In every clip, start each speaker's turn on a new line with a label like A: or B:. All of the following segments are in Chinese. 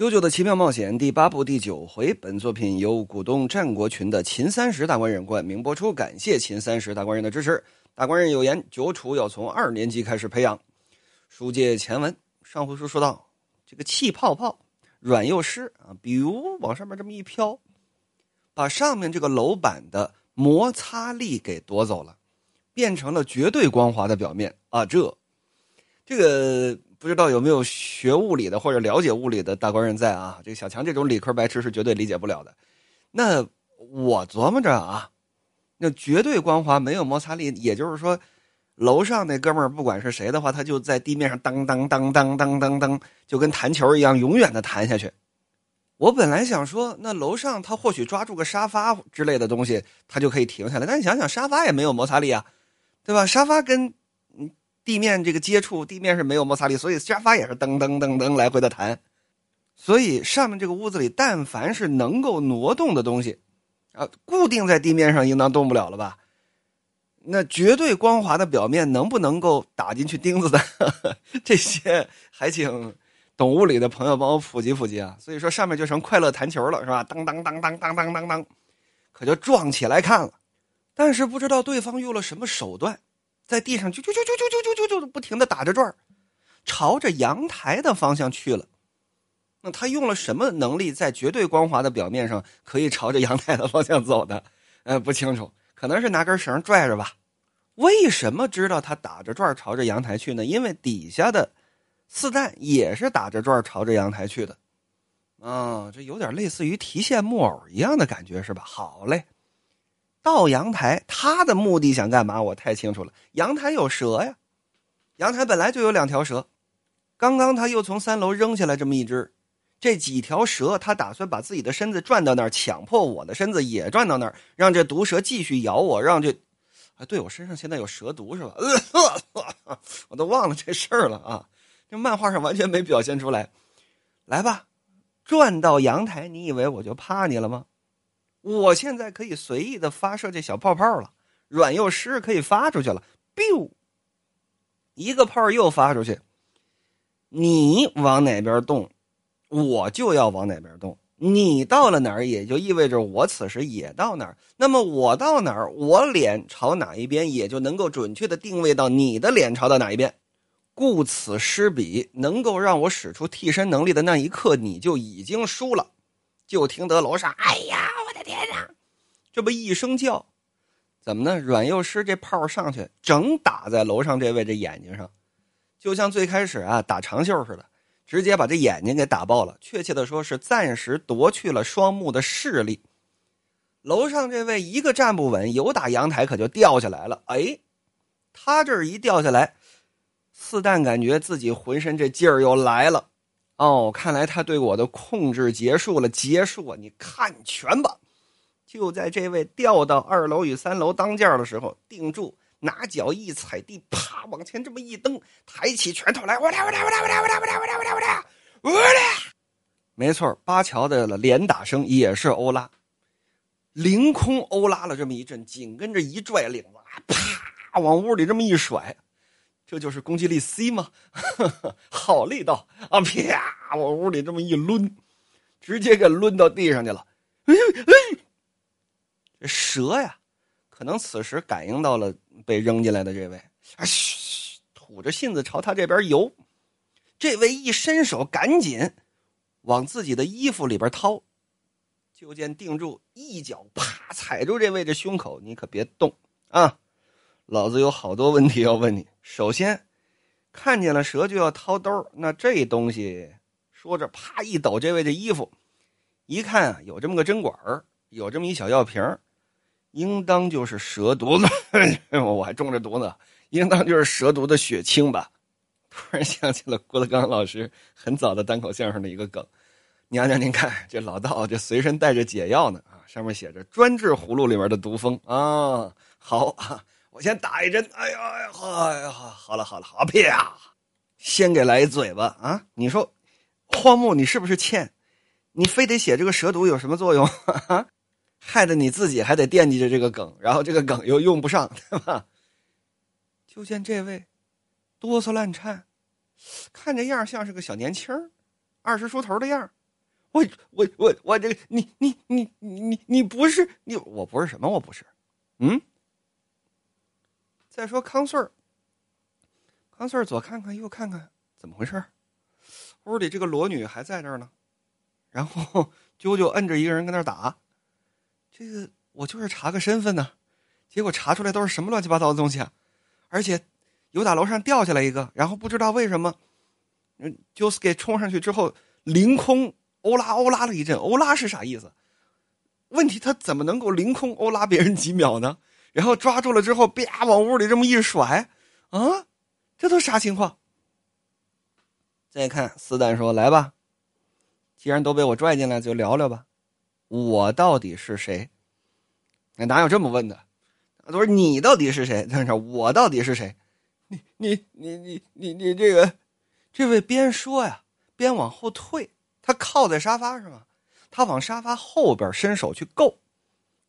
A: 九九的奇妙冒险第八部第九回，本作品由股东战国群的秦三十大官人冠名播出，感谢秦三十大官人的支持。大官人有言：九处要从二年级开始培养。书接前文，上回书说到，这个气泡泡软又湿啊，比如往上面这么一飘，把上面这个楼板的摩擦力给夺走了，变成了绝对光滑的表面啊。这，这个不知道有没有学物理的或者了解物理的大官人在啊？这个小强这种理科白痴是绝对理解不了的。那我琢磨着啊。那绝对光滑没有摩擦力，也就是说，楼上那哥们儿不管是谁的话，他就在地面上当当当当当当当，就跟弹球一样，永远的弹下去。我本来想说，那楼上他或许抓住个沙发之类的东西，他就可以停下来。但你想想，沙发也没有摩擦力啊，对吧？沙发跟地面这个接触，地面是没有摩擦力，所以沙发也是噔噔噔噔来回的弹。所以上面这个屋子里，但凡是能够挪动的东西。啊，固定在地面上应当动不了了吧？那绝对光滑的表面能不能够打进去钉子的？这些还请懂物理的朋友帮我普及普及啊！所以说上面就成快乐弹球了，是吧？当当当当当当当当，可就撞起来看了。但是不知道对方用了什么手段，在地上就就就就就就就就不停的打着转朝着阳台的方向去了。那他用了什么能力，在绝对光滑的表面上可以朝着阳台的方向走的？呃，不清楚，可能是拿根绳拽着吧。为什么知道他打着转朝着阳台去呢？因为底下的四蛋也是打着转朝着阳台去的。啊，这有点类似于提线木偶一样的感觉，是吧？好嘞，到阳台，他的目的想干嘛？我太清楚了。阳台有蛇呀，阳台本来就有两条蛇，刚刚他又从三楼扔下来这么一只。这几条蛇，他打算把自己的身子转到那儿，强迫我的身子也转到那儿，让这毒蛇继续咬我，让这……哎，对我身上现在有蛇毒是吧？我都忘了这事儿了啊！这漫画上完全没表现出来。来吧，转到阳台，你以为我就怕你了吗？我现在可以随意的发射这小泡泡了，软又湿，可以发出去了。biu，一个泡又发出去，你往哪边动？我就要往哪边动，你到了哪儿，也就意味着我此时也到哪儿。那么我到哪儿，我脸朝哪一边，也就能够准确的定位到你的脸朝到哪一边。故此失彼，能够让我使出替身能力的那一刻，你就已经输了。就听得楼上，哎呀，天哪！这不一声叫，怎么呢？阮幼师，这炮上去，整打在楼上这位这眼睛上，就像最开始啊打长袖似的。直接把这眼睛给打爆了，确切的说是暂时夺去了双目的视力。楼上这位一个站不稳，有打阳台可就掉下来了。哎，他这一掉下来，四蛋感觉自己浑身这劲儿又来了。哦，看来他对我的控制结束了，结束啊！你看全吧。就在这位掉到二楼与三楼当间的时候，定住。拿脚一踩地，啪，往前这么一蹬，抬起拳头来，我来我来我来我来我来我来我来我俩我俩我俩，没错，巴乔的连打声也是欧拉，凌空欧拉了这么一阵，紧跟着一拽领子，啪，往屋里这么一甩，这就是攻击力 C 吗？好力道啊！啪，往屋里这么一抡，直接给抡到地上去了。哎哎，这蛇呀！可能此时感应到了被扔进来的这位，啊嘘，吐着信子朝他这边游。这位一伸手，赶紧往自己的衣服里边掏。就见定住一脚啪踩住这位的胸口，你可别动啊！老子有好多问题要问你。首先，看见了蛇就要掏兜，那这东西说着啪一抖，这位的衣服一看啊，有这么个针管有这么一小药瓶应当就是蛇毒呢，我还中着毒呢。应当就是蛇毒的血清吧？突然想起了郭德纲老师很早的单口相声的一个梗：“娘娘，您看这老道这随身带着解药呢啊，上面写着专治葫芦里面的毒蜂啊。好啊，我先打一针。哎呀哎呀，哎呀，好了好了好啪，先给来一嘴巴啊！你说荒木，你是不是欠？你非得写这个蛇毒有什么作用？”哈 哈害得你自己还得惦记着这个梗，然后这个梗又用不上，对吧？就见这位哆嗦乱颤，看这样像是个小年轻二十出头的样我我我我这个你你你你你你不是你我不是什么我不是，嗯。再说康顺儿，康顺儿左看看右看看，怎么回事？屋里这个裸女还在这儿呢，然后 啾啾摁着一个人跟那打，这个我就是查个身份呢，结果查出来都是什么乱七八糟的东西啊！而且有打楼上掉下来一个，然后不知道为什么，嗯，就是给冲上去之后凌空欧拉欧拉了一阵，欧拉是啥意思？问题他怎么能够凌空欧拉别人几秒呢？然后抓住了之后，啪往屋里这么一甩，啊，这都啥情况？再看四蛋说：“来吧，既然都被我拽进来，就聊聊吧。我到底是谁？那哪有这么问的？都是你到底是谁？但是我到底是谁？你你你你你你这个，这位边说呀边往后退，他靠在沙发上，他往沙发后边伸手去够，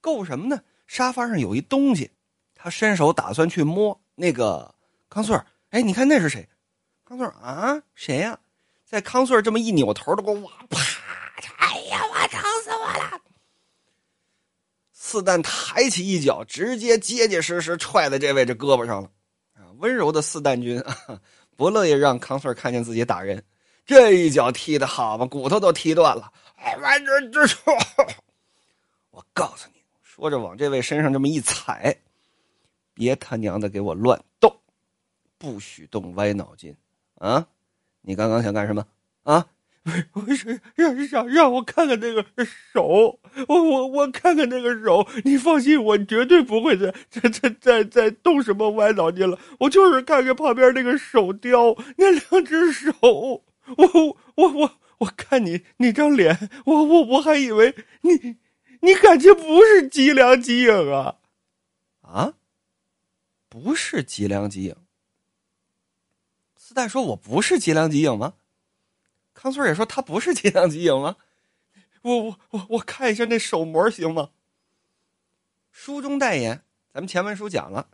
A: 够什么呢？”沙发上有一东西，他伸手打算去摸那个康顺哎，你看那是谁？康顺啊，谁呀？在康顺这么一扭头的给我啪！哎呀，我疼死我了！四蛋抬起一脚，直接结结实实踹在这位这胳膊上了。温柔的四蛋君啊，不乐意让康顺看见自己打人，这一脚踢的好嘛，骨头都踢断了。哎，完这这错！我告诉你。说着往这位身上这么一踩，别他娘的给我乱动，不许动歪脑筋啊！你刚刚想干什么啊？不是让让让我看看那个手，我我我看看那个手。你放心，我绝对不会再再再再再动什么歪脑筋了。我就是看看旁边那个手雕，那两只手。我我我我看你那张脸，我我我还以为你。你感情不是吉良吉影啊？啊，不是吉良吉影。四代说：“我不是吉良吉影吗？”康村也说：“他不是吉良吉影吗？”我我我我看一下那手模行吗？书中代言，咱们前文书讲了，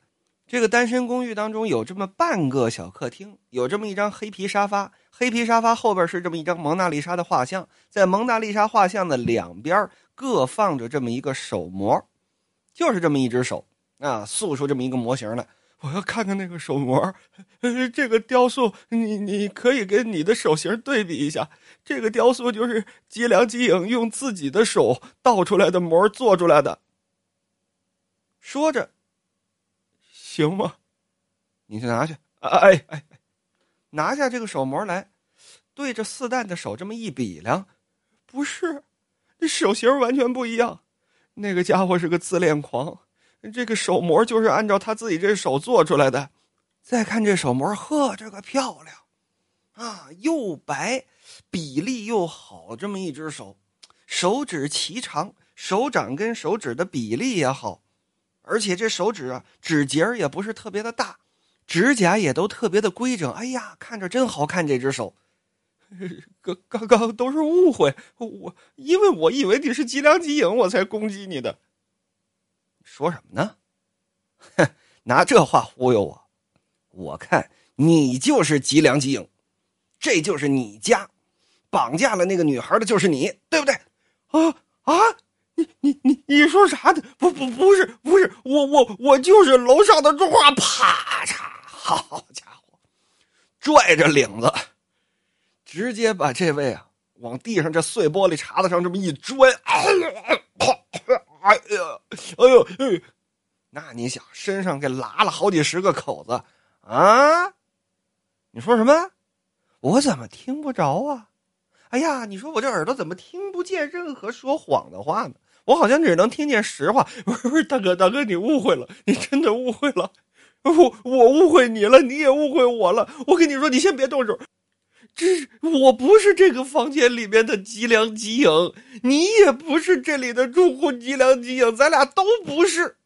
A: 这个单身公寓当中有这么半个小客厅，有这么一张黑皮沙发，黑皮沙发后边是这么一张蒙娜丽莎的画像，在蒙娜丽莎画像的两边。各放着这么一个手模，就是这么一只手啊，塑出这么一个模型来。我要看看那个手模，这个雕塑，你你可以跟你的手型对比一下。这个雕塑就是吉良吉影用自己的手倒出来的模做出来的。说着，行吗？你去拿去。哎哎哎，拿下这个手模来，对着四蛋的手这么一比量，不是。这手型完全不一样，那个家伙是个自恋狂，这个手模就是按照他自己这手做出来的。再看这手模，呵，这个漂亮，啊，又白，比例又好，这么一只手，手指齐长，手掌跟手指的比例也好，而且这手指啊，指节也不是特别的大，指甲也都特别的规整。哎呀，看着真好看，这只手。刚刚刚都是误会，我因为我以为你是吉良吉影，我才攻击你的。说什么呢？哼，拿这话忽悠我？我看你就是吉良吉影，这就是你家，绑架了那个女孩的就是你，对不对？啊啊！你你你你说啥呢？不不不是不是，我我我就是楼上的种花，啪嚓！好家伙，拽着领子。直接把这位啊往地上这碎玻璃碴子上这么一砖，哎呀，哎呀，哎呦，哎，那你想身上给拉了好几十个口子啊？你说什么？我怎么听不着啊？哎呀，你说我这耳朵怎么听不见任何说谎的话呢？我好像只能听见实话。不是不是，大哥大哥，你误会了，你真的误会了。我我误会你了，你也误会我了。我跟你说，你先别动手。这我不是这个房间里面的吉良吉影，你也不是这里的住户吉良吉影，咱俩都不是。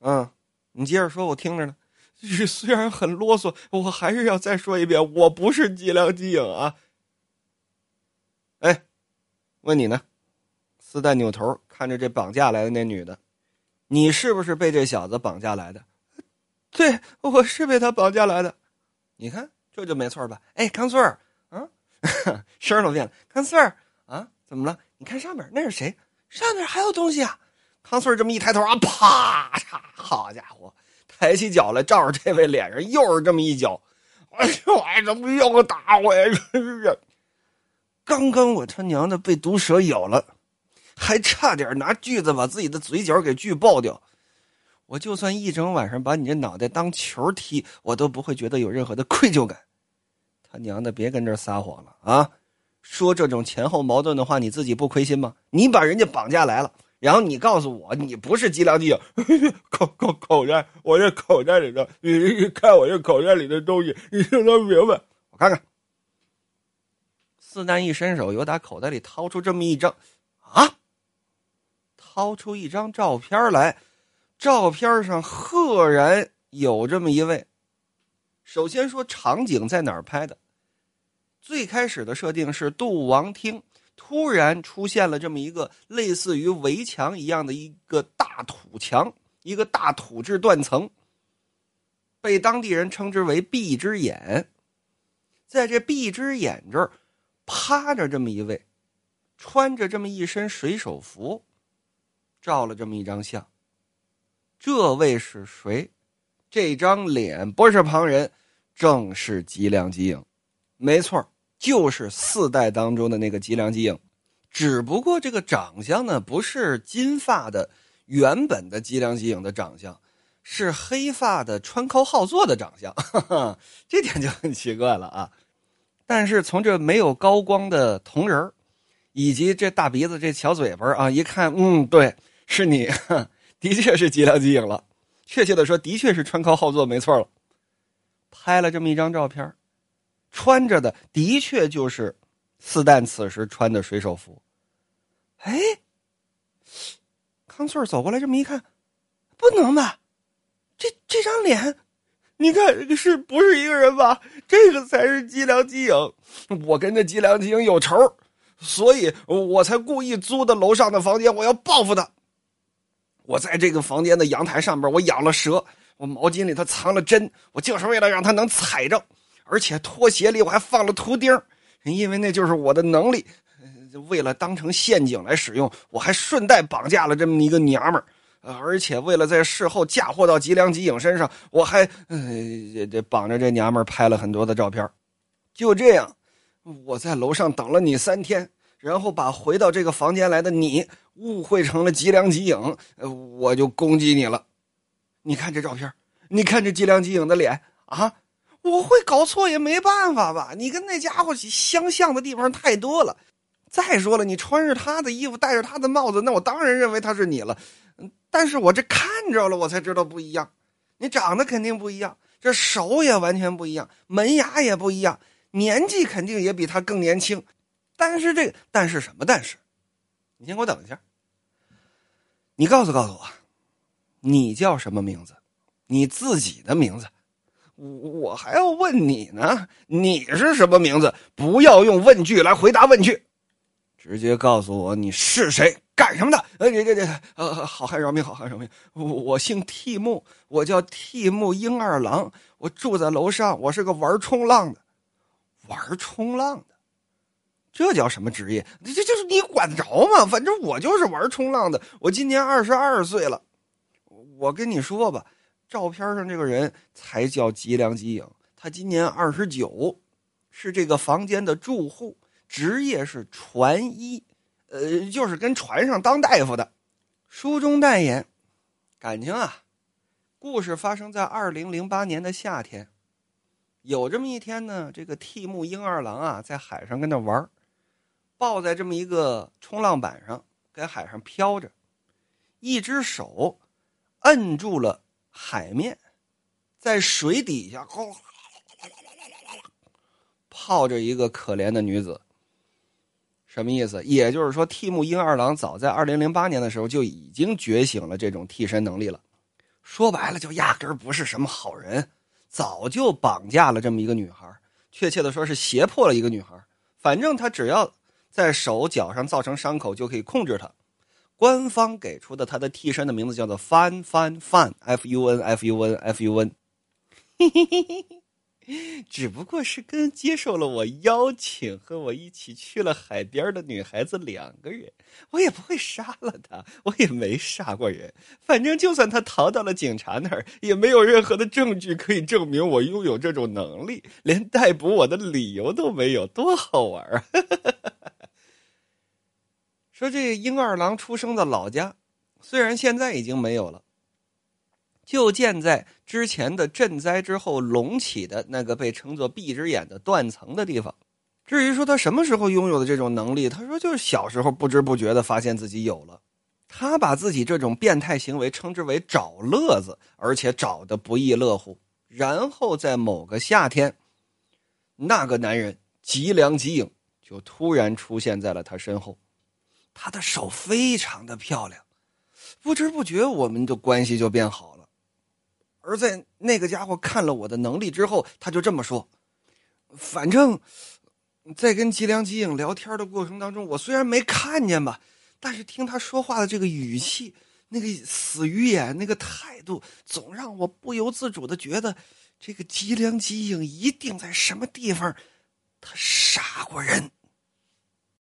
A: 嗯，你接着说，我听着呢。虽然很啰嗦，我还是要再说一遍，我不是吉良吉影啊。哎，问你呢？四蛋扭头看着这绑架来的那女的，你是不是被这小子绑架来的？对，我是被他绑架来的。你看。这就没错吧？哎，康顺儿，嗯，声都变了。康四儿啊，怎么了？你看上面那是谁？上面还有东西啊！康四儿这么一抬头啊，啪嚓！好家伙，抬起脚来，照着这位脸上又是这么一脚。哎呦，哎，怎么又打我呀？真是！刚刚我他娘的被毒蛇咬了，还差点拿锯子把自己的嘴角给锯爆掉。我就算一整晚上把你这脑袋当球踢，我都不会觉得有任何的愧疚感。他娘的，别跟这撒谎了啊！说这种前后矛盾的话，你自己不亏心吗？你把人家绑架来了，然后你告诉我你不是吉良吉影，口口口袋，我这口袋里的，你看我这口袋里的东西，你就能明白？我看看。四蛋一伸手，由打口袋里掏出这么一张，啊，掏出一张照片来。照片上赫然有这么一位。首先说场景在哪儿拍的？最开始的设定是杜王厅，突然出现了这么一个类似于围墙一样的一个大土墙，一个大土质断层，被当地人称之为“闭之眼”。在这闭之眼这儿，趴着这么一位，穿着这么一身水手服，照了这么一张相。这位是谁？这张脸不是旁人，正是吉良吉影。没错，就是四代当中的那个吉良吉影。只不过这个长相呢，不是金发的原本的吉良吉影的长相，是黑发的川口浩作的长相。这点就很奇怪了啊！但是从这没有高光的铜人以及这大鼻子、这小嘴巴啊，一看，嗯，对，是你。的确是吉良吉影了，确切的说，的确是川高浩作，没错了。拍了这么一张照片，穿着的的确就是四蛋此时穿的水手服。哎，康顺走过来这么一看，不能吧？这这张脸，你看是不是一个人吧？这个才是吉良吉影。我跟这吉良吉影有仇，所以我才故意租的楼上的房间，我要报复他。我在这个房间的阳台上边，我养了蛇，我毛巾里头藏了针，我就是为了让它能踩着，而且拖鞋里我还放了图钉，因为那就是我的能力。为了当成陷阱来使用，我还顺带绑架了这么一个娘们儿，而且为了在事后嫁祸到吉良吉影身上，我还呃这绑着这娘们儿拍了很多的照片。就这样，我在楼上等了你三天。然后把回到这个房间来的你误会成了吉良吉影，我就攻击你了。你看这照片，你看这吉良吉影的脸啊，我会搞错也没办法吧？你跟那家伙相像的地方太多了。再说了，你穿着他的衣服，戴着他的帽子，那我当然认为他是你了。但是我这看着了，我才知道不一样。你长得肯定不一样，这手也完全不一样，门牙也不一样，年纪肯定也比他更年轻。但是这个，但是什么？但是，你先给我等一下。你告诉告诉我，你叫什么名字？你自己的名字？我我还要问你呢。你是什么名字？不要用问句来回答问句，直接告诉我你是谁，干什么的？呃，这这这，呃，好汉饶命，好汉饶命。我我姓替木，我叫替木英二郎，我住在楼上，我是个玩冲浪的，玩冲浪的。这叫什么职业？这这就是你管得着吗？反正我就是玩冲浪的。我今年二十二岁了。我跟你说吧，照片上这个人才叫吉良吉影，他今年二十九，是这个房间的住户，职业是船医，呃，就是跟船上当大夫的。书中代言，感情啊，故事发生在二零零八年的夏天。有这么一天呢，这个替木英二郎啊，在海上跟那玩抱在这么一个冲浪板上，在海上飘着，一只手摁住了海面，在水底下泡着一个可怜的女子。什么意思？也就是说，替木英二郎早在二零零八年的时候就已经觉醒了这种替身能力了。说白了，就压根儿不是什么好人，早就绑架了这么一个女孩，确切的说是胁迫了一个女孩。反正他只要。在手脚上造成伤口就可以控制它。官方给出的他的替身的名字叫做 Fun Fun Fun F U N F U N F U N。只不过是跟接受了我邀请和我一起去了海边的女孩子两个人，我也不会杀了她，我也没杀过人。反正就算她逃到了警察那儿，也没有任何的证据可以证明我拥有这种能力，连逮捕我的理由都没有，多好玩啊！说这英二郎出生的老家，虽然现在已经没有了。就建在之前的赈灾之后隆起的那个被称作“闭只眼”的断层的地方。至于说他什么时候拥有的这种能力，他说就是小时候不知不觉的发现自己有了。他把自己这种变态行为称之为“找乐子”，而且找的不亦乐乎。然后在某个夏天，那个男人吉良吉影就突然出现在了他身后。他的手非常的漂亮，不知不觉我们的关系就变好了。而在那个家伙看了我的能力之后，他就这么说：“反正，在跟吉良吉影聊天的过程当中，我虽然没看见吧，但是听他说话的这个语气、那个死鱼眼、那个态度，总让我不由自主的觉得，这个吉良吉影一定在什么地方，他杀过人。”